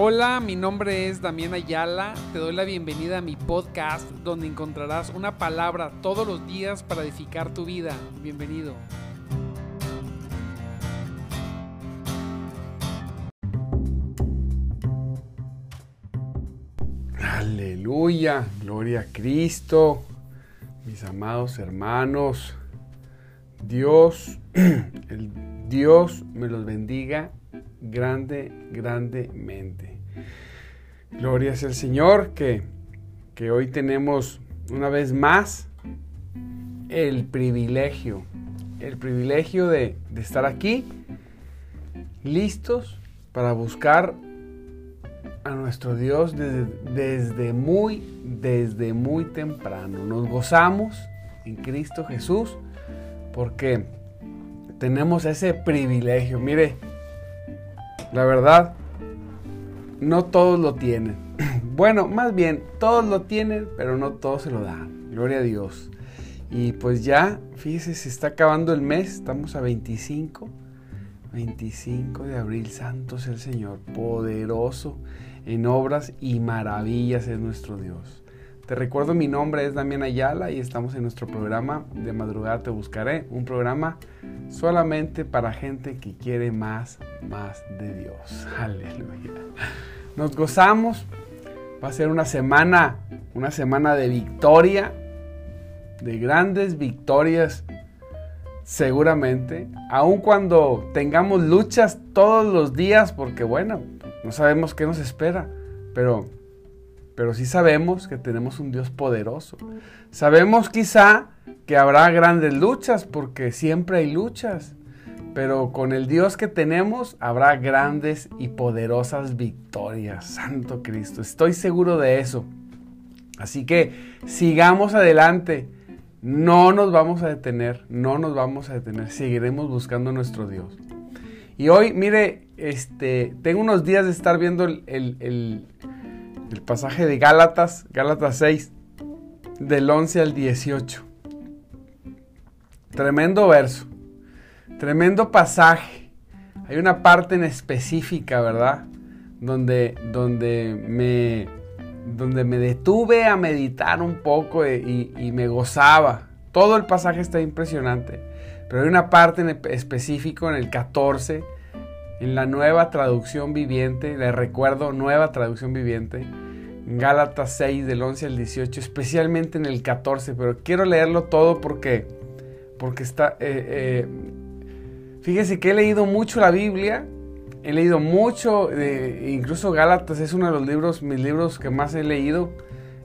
Hola, mi nombre es Damián Ayala. Te doy la bienvenida a mi podcast donde encontrarás una palabra todos los días para edificar tu vida. Bienvenido. Aleluya, gloria a Cristo, mis amados hermanos. Dios, el Dios me los bendiga grande, grandemente. Gloria sea el Señor que, que hoy tenemos una vez más el privilegio, el privilegio de, de estar aquí, listos para buscar a nuestro Dios desde, desde, muy, desde muy temprano. Nos gozamos en Cristo Jesús porque tenemos ese privilegio. Mire, la verdad, no todos lo tienen. Bueno, más bien, todos lo tienen, pero no todos se lo dan. Gloria a Dios. Y pues ya, fíjese, se está acabando el mes, estamos a 25. 25 de abril, santo el Señor, poderoso en obras y maravillas es nuestro Dios. Te recuerdo, mi nombre es Damián Ayala y estamos en nuestro programa de madrugada te buscaré, un programa solamente para gente que quiere más, más de Dios. Aleluya. Nos gozamos. Va a ser una semana, una semana de victoria, de grandes victorias, seguramente. Aun cuando tengamos luchas todos los días, porque bueno, no sabemos qué nos espera, pero pero sí sabemos que tenemos un Dios poderoso. Sabemos quizá que habrá grandes luchas, porque siempre hay luchas, pero con el Dios que tenemos habrá grandes y poderosas victorias. Santo Cristo, estoy seguro de eso. Así que sigamos adelante. No nos vamos a detener, no nos vamos a detener, seguiremos buscando a nuestro Dios. Y hoy, mire, este, tengo unos días de estar viendo el, pasaje de Gálatas, Gálatas 6, del 11 al 18. Tremendo verso, tremendo pasaje. Hay una parte en específica, ¿verdad? Donde, donde, me, donde me detuve a meditar un poco y, y me gozaba. Todo el pasaje está impresionante. Pero hay una parte en específico en el 14 en la nueva traducción viviente, les recuerdo, nueva traducción viviente, Gálatas 6 del 11 al 18, especialmente en el 14, pero quiero leerlo todo porque, porque está... Eh, eh, fíjese que he leído mucho la Biblia, he leído mucho, incluso Gálatas es uno de los libros, mis libros que más he leído,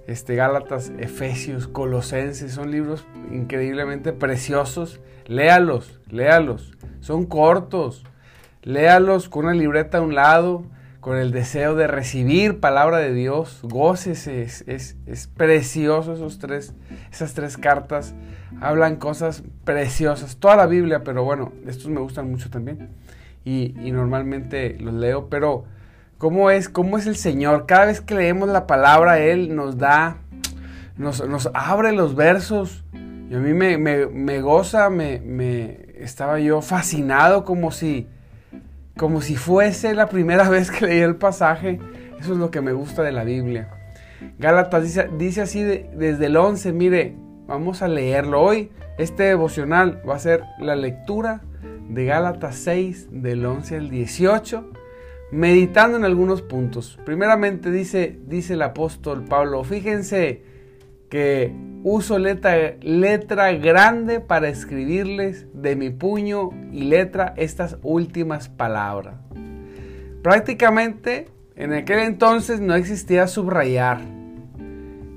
este, Gálatas, Efesios, Colosenses, son libros increíblemente preciosos, léalos, léalos, son cortos, Léalos con una libreta a un lado, con el deseo de recibir palabra de Dios. Gócese, es, es, precioso esos tres, esas tres cartas. Hablan cosas preciosas. Toda la Biblia, pero bueno, estos me gustan mucho también. Y, normalmente los leo, pero ¿cómo es, ¿cómo es el Señor? Cada vez que leemos la palabra, Él nos da, nos, nos abre los versos. Y a mí me, me, me goza, me, me estaba yo fascinado como si como si fuese la primera vez que leí el pasaje. Eso es lo que me gusta de la Biblia. Gálatas dice, así desde el 11, mire, vamos a leerlo hoy. Este devocional va a ser la lectura de Gálatas 6 del 11 al 18, meditando en algunos puntos. Primeramente dice, dice el apóstol Pablo, fíjense que uso letra, letra grande para escribirles de mi puño y letra estas últimas palabras. Prácticamente en aquel entonces no existía subrayar.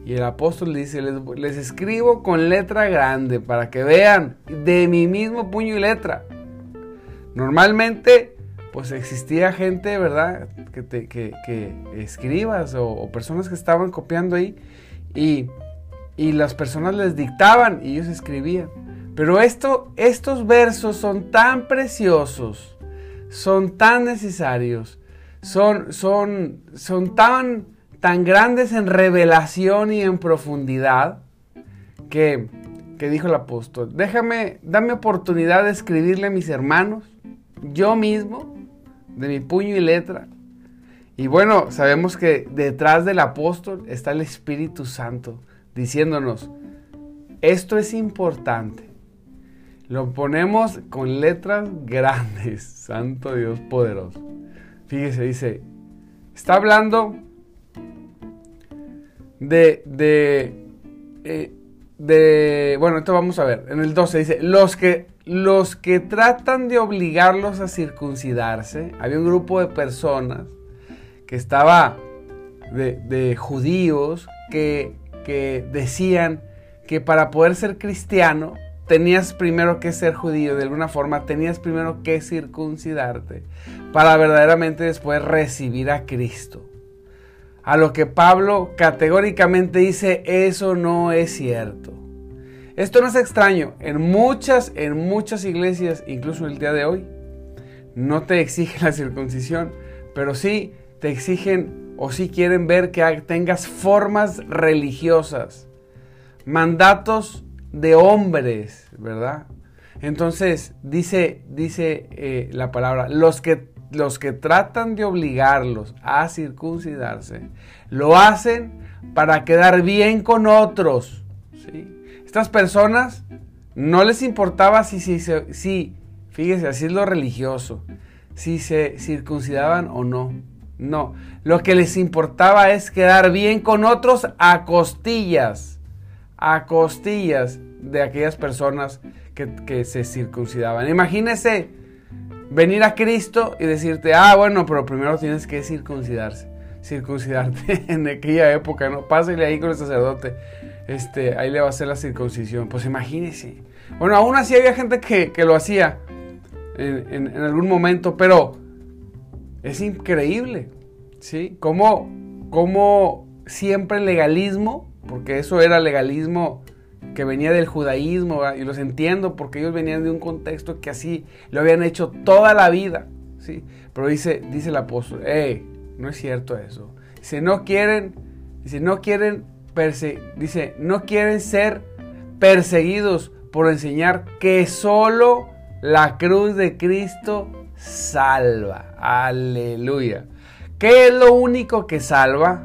Y el apóstol dice, les, escribo con letra grande para que vean de mi mismo puño y letra. Normalmente, pues existía gente, ¿verdad? Que, que escribas o, o personas que estaban copiando ahí. Y y las personas les dictaban y ellos escribían. Pero esto, estos versos son tan preciosos, son tan necesarios, son, son, son tan, tan grandes en revelación y en profundidad que, que dijo el apóstol, déjame, dame oportunidad de escribirle a mis hermanos, yo mismo, de mi puño y letra, Y bueno, sabemos que detrás del apóstol está el Espíritu Santo diciéndonos, esto es importante. Lo ponemos con letras grandes, Santo Dios poderoso. Fíjese, dice, está hablando de, de, eh, de, bueno, esto vamos a ver, en el 12 dice, los que, los que tratan de obligarlos a circuncidarse, había un grupo de personas que estaba de, judíos que, que decían que para poder ser cristiano tenías primero que ser judío, de alguna forma tenías primero que circuncidarte para verdaderamente después recibir a Cristo. A lo que Pablo categóricamente dice, eso no es cierto. Esto no es extraño. En muchas, en muchas iglesias, incluso el día de hoy, no te exigen la circuncisión, pero sí te exigen o sí quieren ver que tengas formas religiosas, mandatos de hombres, ¿verdad? Entonces dice, dice eh, la palabra, los que los que tratan de obligarlos a circuncidarse, lo hacen para quedar bien con otros. Estas personas no les importaba si, si, si, fíjese, así es lo religioso, si se circuncidaban o no. No, lo que les importaba es quedar bien con otros a costillas, a costillas de aquellas personas que, se circuncidaban. Imagínese venir a Cristo y decirte, ah, bueno, pero primero tienes que circuncidarse, circuncidarte en aquella época, ¿no? Pásale ahí con el sacerdote, este, ahí le va a hacer la circuncisión. Pues imagínese. Bueno, aún así había gente que, lo hacía en, algún momento, pero es increíble, ¿sí? Como, como siempre el legalismo, porque eso era legalismo que venía del judaísmo, y los entiendo porque ellos venían de un contexto que así lo habían hecho toda la vida, ¿sí? Pero dice, dice el apóstol, hey, no es cierto eso. Dice, no quieren, dice, no quieren, dice, no quieren ser perseguidos por enseñar que solo la cruz de Cristo salva. Aleluya. ¿Qué es lo único que salva?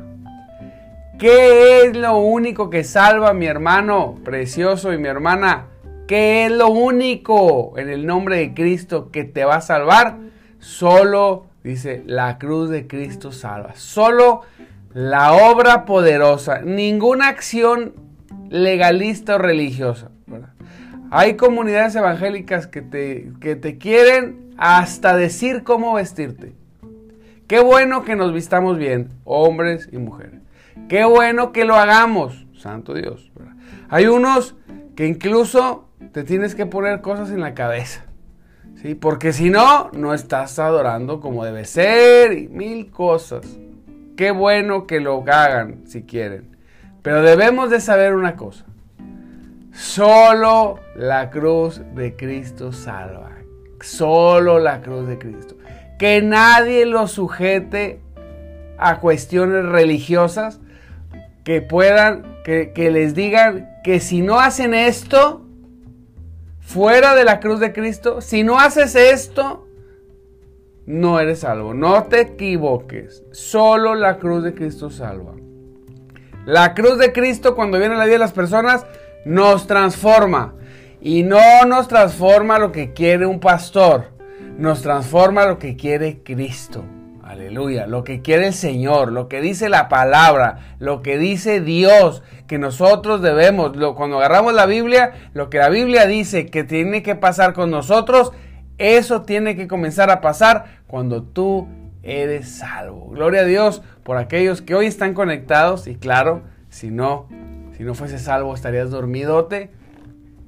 ¿Qué es lo único que salva mi hermano precioso y mi hermana? ¿Qué es lo único en el nombre de Cristo que te va a salvar? Solo, dice, la cruz de Cristo salva. Solo la obra poderosa. Ninguna acción legalista o religiosa. Hay comunidades evangélicas que te, que te quieren hasta decir cómo vestirte. Qué bueno que nos vistamos bien, hombres y mujeres. Qué bueno que lo hagamos, santo Dios. Hay unos que incluso te tienes que poner cosas en la cabeza. ¿sí? Porque si no, no estás adorando como debe ser y mil cosas. Qué bueno que lo hagan si quieren. Pero debemos de saber una cosa. Solo la cruz de Cristo salva. Solo la cruz de Cristo. Que nadie lo sujete a cuestiones religiosas que puedan, que, les digan que si no hacen esto, fuera de la cruz de Cristo, si no haces esto, no eres salvo. No te equivoques. Solo la cruz de Cristo salva. La cruz de Cristo cuando viene a la vida de las personas nos transforma. Y no nos transforma lo que quiere un pastor. Nos transforma lo que quiere Cristo. Aleluya. Lo que quiere el Señor, lo que dice la palabra, lo que dice Dios, que nosotros debemos, cuando agarramos la Biblia, lo que la Biblia dice que tiene que pasar con nosotros, eso tiene que comenzar a pasar cuando tú eres salvo. Gloria a Dios por aquellos que hoy están conectados y claro, si no, si no fuese salvo estarías dormidote.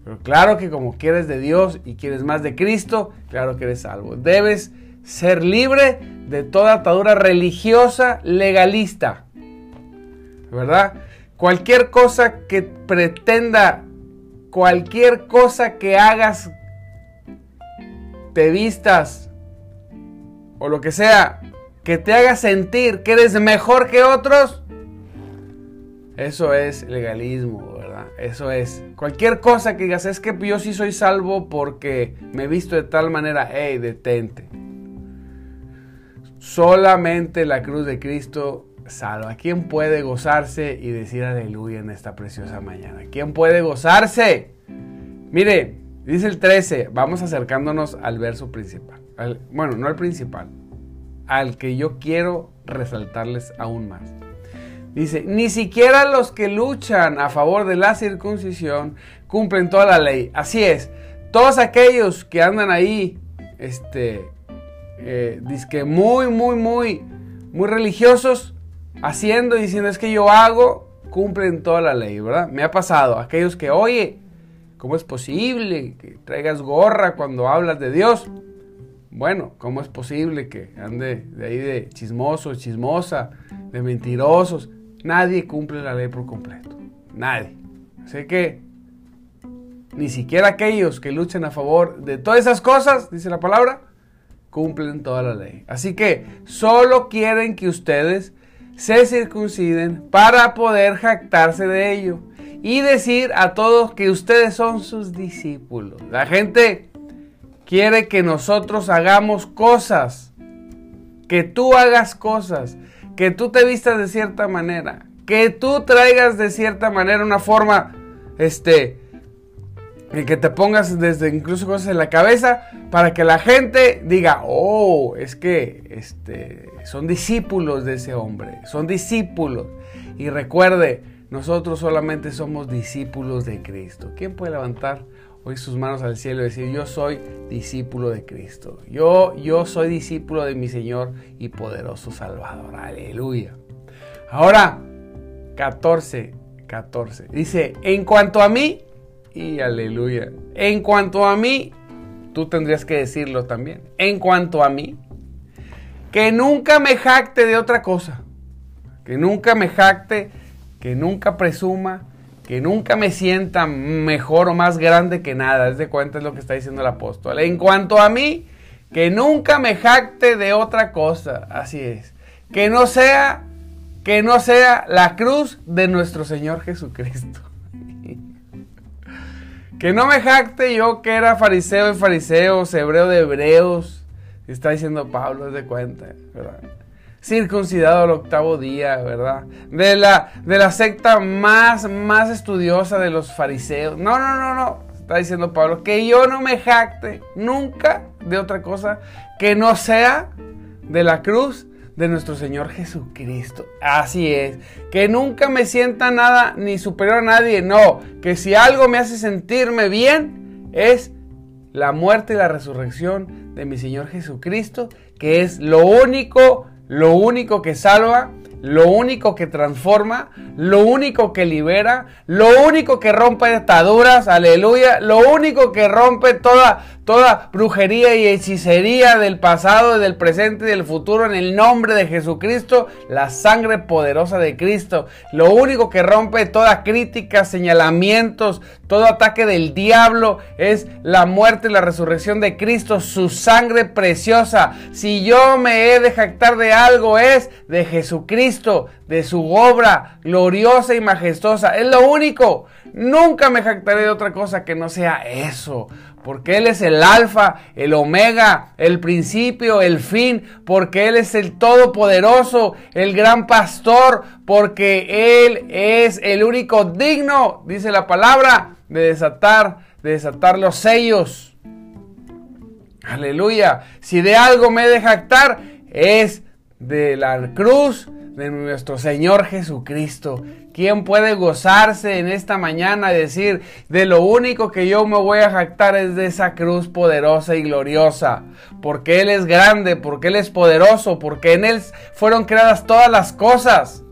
Pero claro que como quieres de Dios y quieres más de Cristo, claro que eres salvo. Debes ser libre de toda atadura religiosa legalista. ¿Verdad? Cualquier cosa que pretenda, cualquier cosa que hagas, te vistas o lo que sea, que te haga sentir que eres mejor que otros, eso es legalismo. Eso es. Cualquier cosa que digas, es que yo sí soy salvo porque me he visto de tal manera, hey, detente. Solamente la cruz de Cristo salva. ¿Quién puede gozarse y decir aleluya en esta preciosa mañana? ¿Quién puede gozarse? Mire, dice el 13, vamos acercándonos al verso principal. bueno, no al principal, al que yo quiero resaltarles aún más. Dice, ni siquiera los que luchan a favor de la circuncisión cumplen toda la ley. Así es, todos aquellos que andan ahí, este, eh, muy, muy, muy, muy religiosos, haciendo y diciendo es que yo hago, cumplen toda la ley, ¿verdad? Me ha pasado, aquellos que, oye, ¿cómo es posible que traigas gorra cuando hablas de Dios? Bueno, ¿cómo es posible que ande de ahí de chismoso, chismosa, de mentirosos? Nadie cumple la ley por completo. Nadie. Así que ni siquiera aquellos que luchan a favor de todas esas cosas, dice la palabra, cumplen toda la ley. Así que solo quieren que ustedes se circunciden para poder jactarse de ello y decir a todos que ustedes son sus discípulos. La gente quiere que nosotros hagamos cosas, que tú hagas cosas, que tú te vistas de cierta manera, que tú traigas de cierta manera una forma, este, que te pongas desde incluso cosas en la cabeza para que la gente diga, oh, es que este, son discípulos de ese hombre, son discípulos. Y recuerde, nosotros solamente somos discípulos de Cristo. ¿Quién puede levantar hoy sus manos al cielo y decir, yo soy discípulo de Cristo? Yo, yo soy discípulo de mi Señor y poderoso Salvador. Aleluya. Ahora, 14, 14. Dice, en cuanto a mí, y aleluya. En cuanto a mí, tú tendrías que decirlo también. En cuanto a mí, que nunca me jacte de otra cosa. Que nunca me jacte, que nunca presuma, que nunca me sienta mejor o más grande que nada. Es de cuenta es lo que está diciendo el apóstol. En cuanto a mí, que nunca me jacte de otra cosa. Así es. Que no sea, que no sea la cruz de nuestro Señor Jesucristo. Que no me jacte yo que era fariseo de fariseos, hebreo de hebreos. Está diciendo Pablo, es de cuenta, ¿verdad? Circuncidado al octavo día, ¿verdad? De la, de la secta más, más estudiosa de los fariseos. No, no, no, no. Está diciendo Pablo, que yo no me jacte nunca de otra cosa que no sea de la cruz de nuestro Señor Jesucristo. Así es, que nunca me sienta nada ni superior a nadie, no, que si algo me hace sentirme bien es la muerte y la resurrección de mi Señor Jesucristo, que es lo único, lo único que salva, lo único que transforma, lo único que libera, lo único que rompe ataduras, aleluya, lo único que rompe toda, toda brujería y hechicería del pasado, del presente y del futuro en el nombre de Jesucristo, la sangre poderosa de Cristo. Lo único que rompe toda crítica, señalamientos, todo ataque del diablo es la muerte y la resurrección de Cristo, su sangre preciosa. Si yo me he de jactar de algo es de Jesucristo, de su obra gloriosa y majestuosa. Es lo único. Nunca me jactaré de otra cosa que no sea eso porque Él es el alfa, el omega, el principio, el fin, porque Él es el todopoderoso, el gran pastor, porque Él es el único digno, dice la palabra, de desatar, de desatar los sellos. Aleluya. Si de algo me he de jactar, es de la cruz de nuestro Señor Jesucristo. ¿Quién puede gozarse en esta mañana y decir, de lo único que yo me voy a jactar es de esa cruz poderosa y gloriosa? Porque Él es grande, porque Él es poderoso, porque en Él fueron creadas todas las cosas.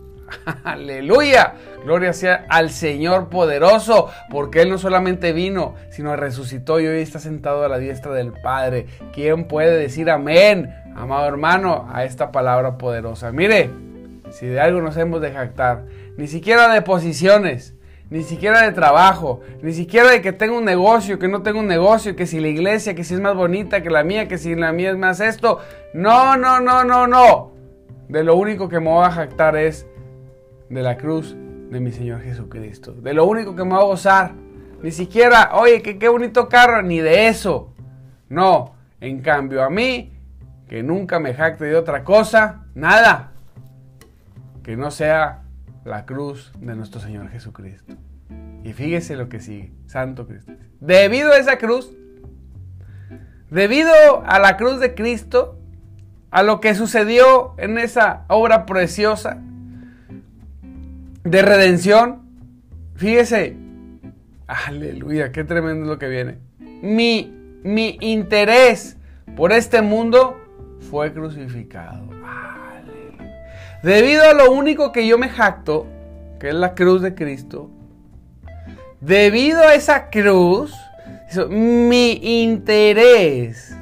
Aleluya. Gloria sea al Señor poderoso, porque Él no solamente vino, sino resucitó y hoy está sentado a la diestra del Padre. ¿Quién puede decir amén, amado hermano, a esta palabra poderosa? Mire, si de algo nos hemos de jactar, ni siquiera de posiciones, ni siquiera de trabajo, ni siquiera de que tengo un negocio, que no tengo un negocio, que si la iglesia, que si es más bonita que la mía, que si la mía es más esto. No, no, no, no, no. De lo único que me voy a jactar es de la cruz de mi Señor Jesucristo. De lo único que me voy a gozar. Ni siquiera, oye, qué bonito carro, ni de eso. No, en cambio a mí que nunca me jacte de otra cosa, nada, que no sea la cruz de nuestro Señor Jesucristo. Y fíjese lo que sigue, Santo Cristo. Debido a esa cruz, debido a la cruz de Cristo, a lo que sucedió en esa obra preciosa de redención, fíjese, aleluya, qué tremendo es lo que viene. Mi, mi interés por este mundo fue crucificado. Debido a lo único que yo me jacto, que es la cruz de Cristo, debido a esa cruz, mi interés,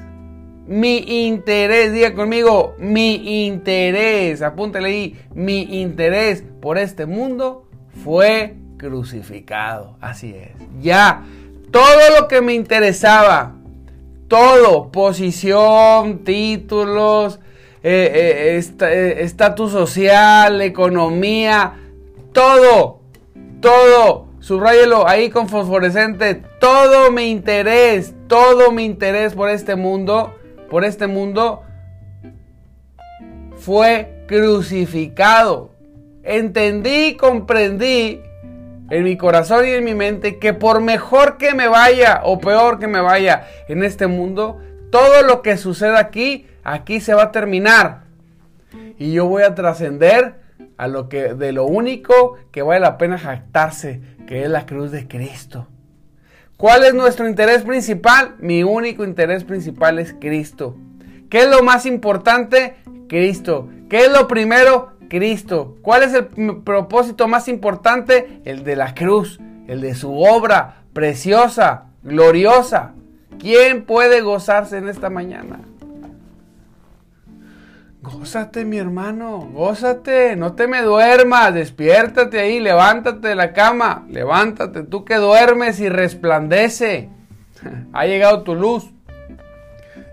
mi interés, diga conmigo, mi interés, apúntale ahí, mi interés por este mundo fue crucificado. Así es. Ya, todo lo que me interesaba, todo, posición, títulos, eh, eh, eh, estatus social, economía, todo, todo Subrayelo ahí con fosforescente. Todo mi interés, todo mi interés por este mundo, por este mundo, fue crucificado. Entendí, comprendí en mi corazón y en mi mente que por mejor que me vaya o peor que me vaya en este mundo, todo lo que suceda aquí, aquí se va a terminar. Y yo voy a trascender a lo que de lo único que vale la pena jactarse, que es la cruz de Cristo. ¿Cuál es nuestro interés principal? Mi único interés principal es Cristo. ¿Qué es lo más importante? Cristo. ¿Qué es lo primero? Cristo. ¿Cuál es el propósito más importante? El de la cruz, el de su obra preciosa, gloriosa. ¿Quién puede gozarse en esta mañana? Gózate, mi hermano, gózate, no te me duermas, despiértate ahí, levántate de la cama, levántate, tú que duermes y resplandece. Ha llegado tu luz.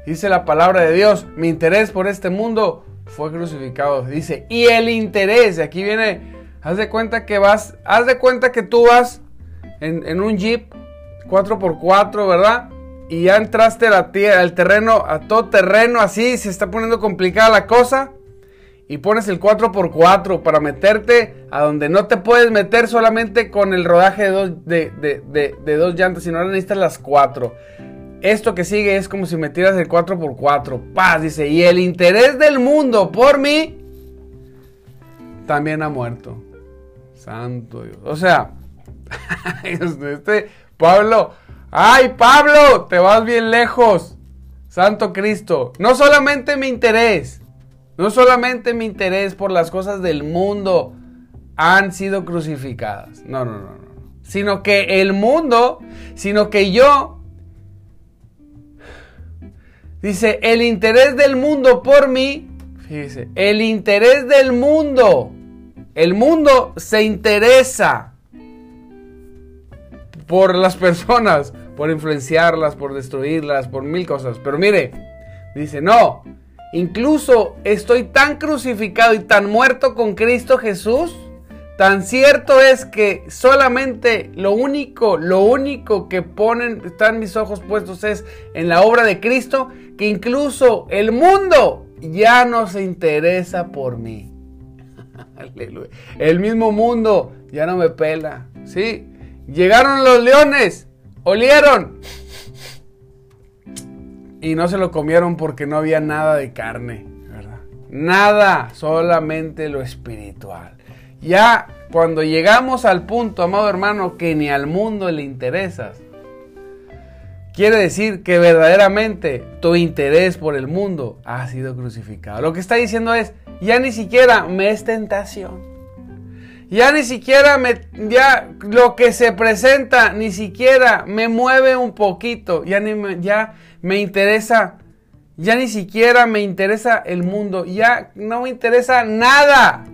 Dice la palabra de Dios, mi interés por este mundo fue crucificado. Dice, y el interés, aquí viene, haz de cuenta que vas, haz de cuenta que tú vas en, en un jeep 4x4, ¿verdad? Y ya entraste al terreno, a todo terreno así, se está poniendo complicada la cosa. Y pones el 4x4 para meterte a donde no te puedes meter solamente con el rodaje de dos, de, dos llantas, sino ahora necesitas las cuatro. Esto que sigue es como si metieras el 4x4. Paz, dice, y el interés del mundo por mí también ha muerto. Santo Dios. O sea, este Pablo Ay, Pablo, te vas bien lejos. Santo Cristo. No solamente mi interés, no solamente mi interés por las cosas del mundo han sido crucificadas. No, no, no, no. Sino que el mundo, sino que yo, dice, el interés del mundo por mí, fíjese, el interés del mundo, el mundo se interesa por las personas, por influenciarlas, por destruirlas, por mil cosas. Pero mire, dice, no, incluso estoy tan crucificado y tan muerto con Cristo Jesús. Tan cierto es que solamente lo único, lo único que ponen, están mis ojos puestos es en la obra de Cristo, que incluso el mundo ya no se interesa por mí. Aleluya. El mismo mundo ya no me pela. Sí, Llegaron los leones, olieron. Y no se lo comieron porque no había nada de carne. Nada, solamente lo espiritual. Ya cuando llegamos al punto, amado hermano, que ni al mundo le interesas, quiere decir que verdaderamente tu interés por el mundo ha sido crucificado. Lo que está diciendo es, ya ni siquiera me es tentación. Ya ni siquiera me, ya lo que se presenta ni siquiera me mueve un poquito. Ya ni me, ya me interesa, ya ni siquiera me interesa el mundo. Ya no me interesa nada.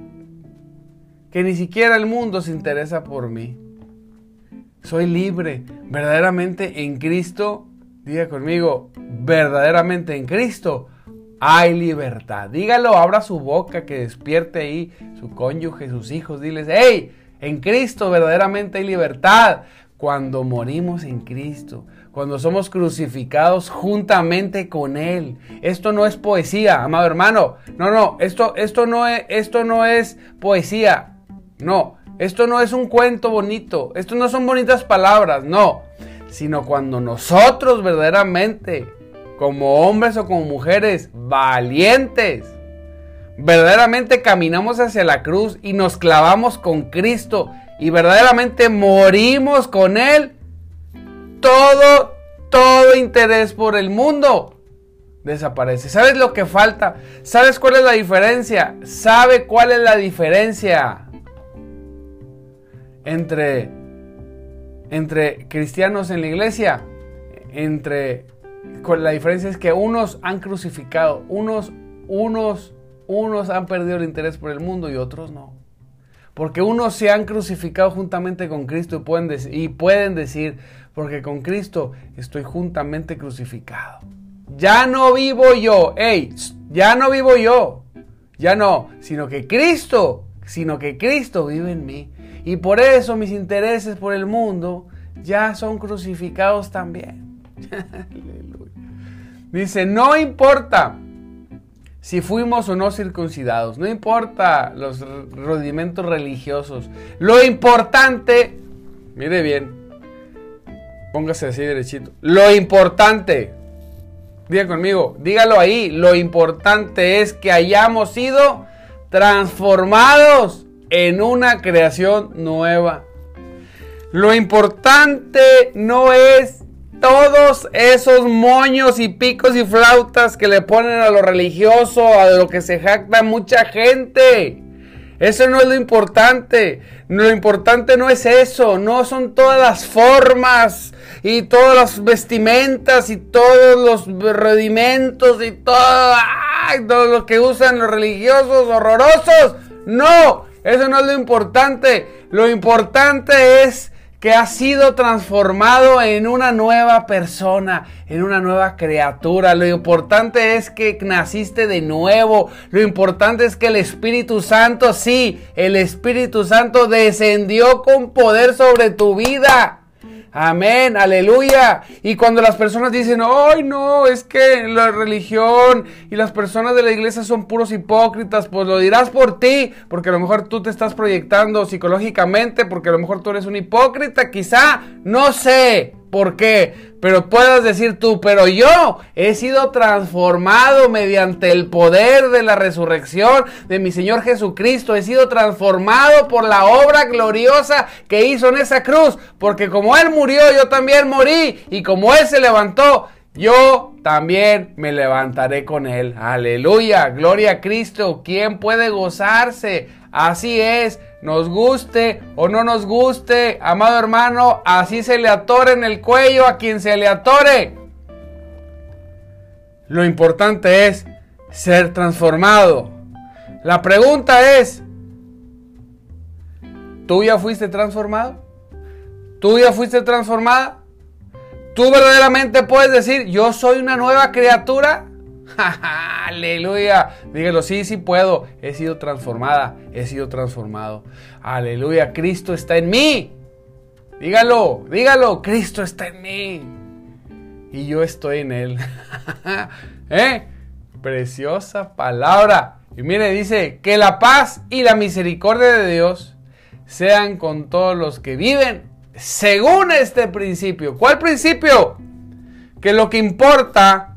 Que ni siquiera el mundo se interesa por mí. Soy libre, verdaderamente en Cristo. Diga conmigo, verdaderamente en Cristo hay libertad. Dígalo, abra su boca, que despierte ahí su cónyuge, sus hijos. Diles, hey, en Cristo verdaderamente hay libertad. Cuando morimos en Cristo, cuando somos crucificados juntamente con Él. Esto no es poesía, amado hermano. No, no, esto, esto, no, es, esto no es poesía. No, esto no es un cuento bonito. Esto no son bonitas palabras, no. Sino cuando nosotros verdaderamente, como hombres o como mujeres valientes, verdaderamente caminamos hacia la cruz y nos clavamos con Cristo y verdaderamente morimos con Él, todo, todo interés por el mundo desaparece. ¿Sabes lo que falta? ¿Sabes cuál es la diferencia? ¿Sabe cuál es la diferencia entre, entre cristianos en la iglesia? Entre, la diferencia es que unos han crucificado, unos, unos, unos han perdido el interés por el mundo y otros no. Porque unos se han crucificado juntamente con Cristo y pueden, y pueden decir, porque con Cristo estoy juntamente crucificado. Ya no vivo yo, hey, ya no vivo yo, ya no, sino que Cristo, sino que Cristo vive en mí. Y por eso mis intereses por el mundo ya son crucificados también. Dice, no importa si fuimos o no circuncidados, no importa los rudimentos religiosos, lo importante, mire bien, póngase así derechito, lo importante, diga conmigo, dígalo ahí, lo importante es que hayamos sido transformados en una creación nueva. Lo importante no es todos esos moños y picos y flautas que le ponen a lo religioso, a lo que se jacta mucha gente. Eso no es lo importante. Lo importante no es eso. No son todas las formas y todas las vestimentas y todos los rudimentos y todo, todo lo que usan los religiosos horrorosos. No, eso no es lo importante. Lo importante es que has sido transformado en una nueva persona, en una nueva criatura. Lo importante es que naciste de nuevo. Lo importante es que el Espíritu Santo, sí, el Espíritu Santo descendió con poder sobre tu vida. Amén, aleluya. Y cuando las personas dicen, ay no, es que la religión y las personas de la iglesia son puros hipócritas, pues lo dirás por ti, porque a lo mejor tú te estás proyectando psicológicamente, porque a lo mejor tú eres un hipócrita, quizá, no sé por qué, pero puedas decir tú, pero yo he sido transformado mediante el poder de la resurrección de mi Señor Jesucristo. He sido transformado por la obra gloriosa que hizo en esa cruz. Porque como Él murió, yo también morí. Y como Él se levantó, yo también me levantaré con Él. Aleluya, gloria a Cristo. ¿Quién puede gozarse? Así es nos guste o no nos guste, amado hermano, así se le atore en el cuello a quien se le atore. Lo importante es ser transformado. La pregunta es, ¿tú ya fuiste transformado? ¿Tú ya fuiste transformada? ¿Tú verdaderamente puedes decir, yo soy una nueva criatura? Aleluya. Dígalo, sí, sí puedo. He sido transformada. He sido transformado. Aleluya. Cristo está en mí. Dígalo, dígalo. Cristo está en mí. Y yo estoy en él. ¿Eh? Preciosa palabra. Y mire, dice, que la paz y la misericordia de Dios sean con todos los que viven según este principio. ¿Cuál principio? Que lo que importa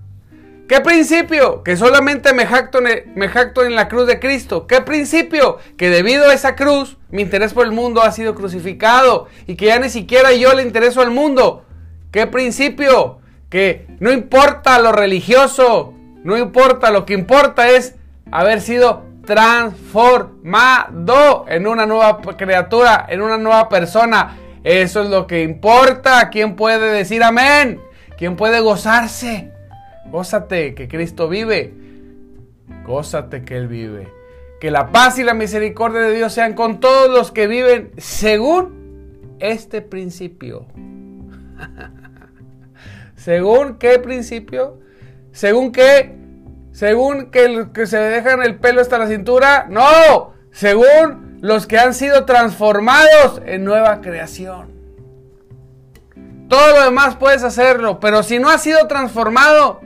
¿Qué principio? Que solamente me jacto, en, me jacto en la cruz de Cristo. ¿Qué principio? Que debido a esa cruz, mi interés por el mundo ha sido crucificado y que ya ni siquiera yo le intereso al mundo. ¿Qué principio? Que no importa lo religioso, no importa, lo que importa es haber sido transformado en una nueva criatura, en una nueva persona. Eso es lo que importa. ¿Quién puede decir amén? ¿Quién puede gozarse? Gózate que Cristo vive. Gózate que Él vive. Que la paz y la misericordia de Dios sean con todos los que viven según este principio. ¿Según qué principio? ¿Según qué? ¿Según que, que se dejan el pelo hasta la cintura? No, según los que han sido transformados en nueva creación. Todo lo demás puedes hacerlo, pero si no has sido transformado,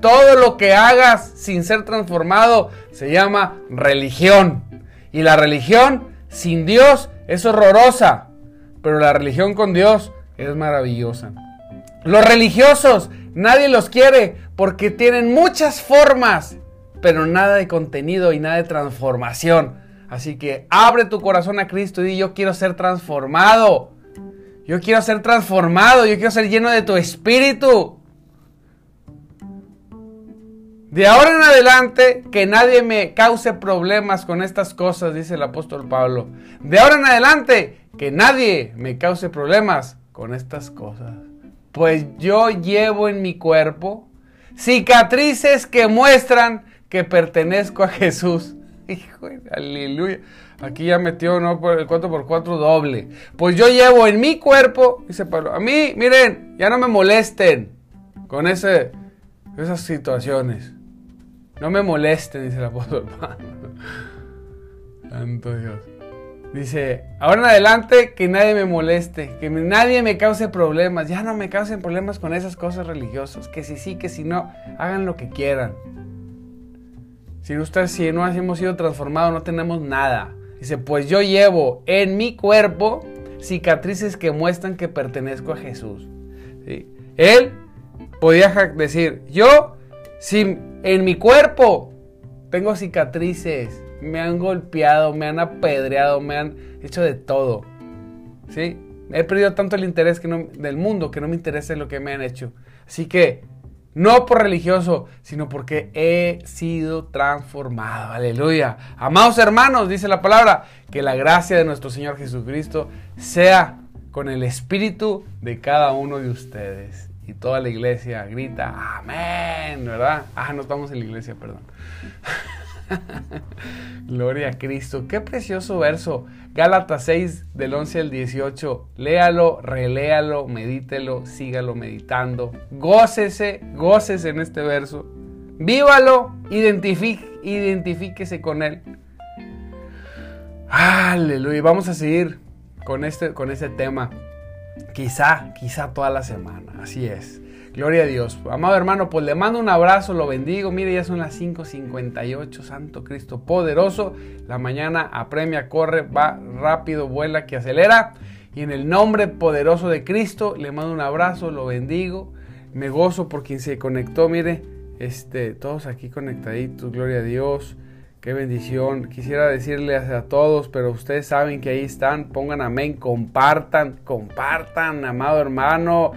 todo lo que hagas sin ser transformado se llama religión. Y la religión sin Dios es horrorosa, pero la religión con Dios es maravillosa. Los religiosos, nadie los quiere porque tienen muchas formas, pero nada de contenido y nada de transformación. Así que abre tu corazón a Cristo y yo quiero ser transformado. Yo quiero ser transformado, yo quiero ser lleno de tu espíritu. De ahora en adelante, que nadie me cause problemas con estas cosas, dice el apóstol Pablo. De ahora en adelante, que nadie me cause problemas con estas cosas. Pues yo llevo en mi cuerpo cicatrices que muestran que pertenezco a Jesús. Hijo, aleluya. Aquí ya metió ¿no? el 4x4 doble. Pues yo llevo en mi cuerpo, dice Pablo, a mí, miren, ya no me molesten con ese, esas situaciones. No me molesten, dice el apóstol Pablo. Santo Dios. Dice, ahora en adelante que nadie me moleste, que nadie me cause problemas. Ya no me causen problemas con esas cosas religiosas. Que si sí, que si no, hagan lo que quieran. Si, ustedes, si no hemos sido transformados, no tenemos nada. Dice, pues yo llevo en mi cuerpo cicatrices que muestran que pertenezco a Jesús. Él podía decir, yo, si en mi cuerpo tengo cicatrices, me han golpeado, me han apedreado, me han hecho de todo. ¿Sí? He perdido tanto el interés que del mundo que no me interesa lo que me han hecho. Así que no por religioso, sino porque he sido transformado. Aleluya. Amados hermanos, dice la palabra, que la gracia de nuestro Señor Jesucristo sea con el espíritu de cada uno de ustedes. Y toda la iglesia grita, amén, ¿verdad? Ah, no estamos en la iglesia, perdón. Gloria a Cristo. Qué precioso verso. Gálatas 6 del 11 al 18. Léalo, reléalo, medítelo, sígalo meditando. Gócese, gócese en este verso. Vívalo, identifíquese con él. Aleluya. Vamos a seguir con este, con este tema. Quizá, quizá toda la semana. Así es. Gloria a Dios. Amado hermano, pues le mando un abrazo, lo bendigo. Mire, ya son las 5.58, Santo Cristo poderoso. La mañana apremia, corre, va rápido, vuela, que acelera. Y en el nombre poderoso de Cristo, le mando un abrazo, lo bendigo. Me gozo por quien se conectó, mire, este, todos aquí conectaditos, gloria a Dios. Qué bendición. Quisiera decirles a todos, pero ustedes saben que ahí están. Pongan amén, compartan, compartan, amado hermano.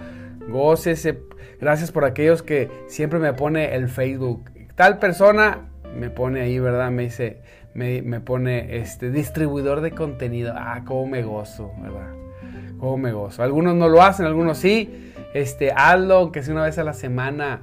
Gócese, Gracias por aquellos que siempre me pone el Facebook. Tal persona me pone ahí, ¿verdad? Me dice, me, pone este distribuidor de contenido. Ah, cómo me gozo, ¿verdad? Cómo me gozo. Algunos no lo hacen, algunos sí. Este, hazlo, que sea una vez a la semana.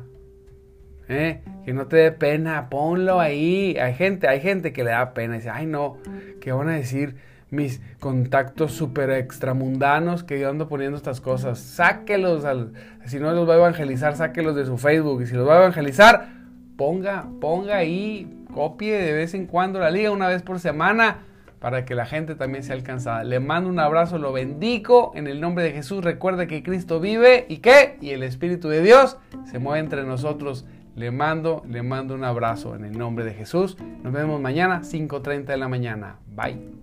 ¿eh? Que no te dé pena, ponlo ahí. Hay gente, hay gente que le da pena. Dice, ay no, ¿qué van a decir? mis contactos súper extramundanos que yo ando poniendo estas cosas. Sáquelos, al, si no los va a evangelizar, sáquelos de su Facebook. Y si los va a evangelizar, ponga, ponga ahí, copie de vez en cuando la liga, una vez por semana, para que la gente también sea alcanzada. Le mando un abrazo, lo bendico en el nombre de Jesús. Recuerde que Cristo vive y que, y el Espíritu de Dios se mueve entre nosotros. Le mando, le mando un abrazo en el nombre de Jesús. Nos vemos mañana, 5.30 de la mañana. Bye.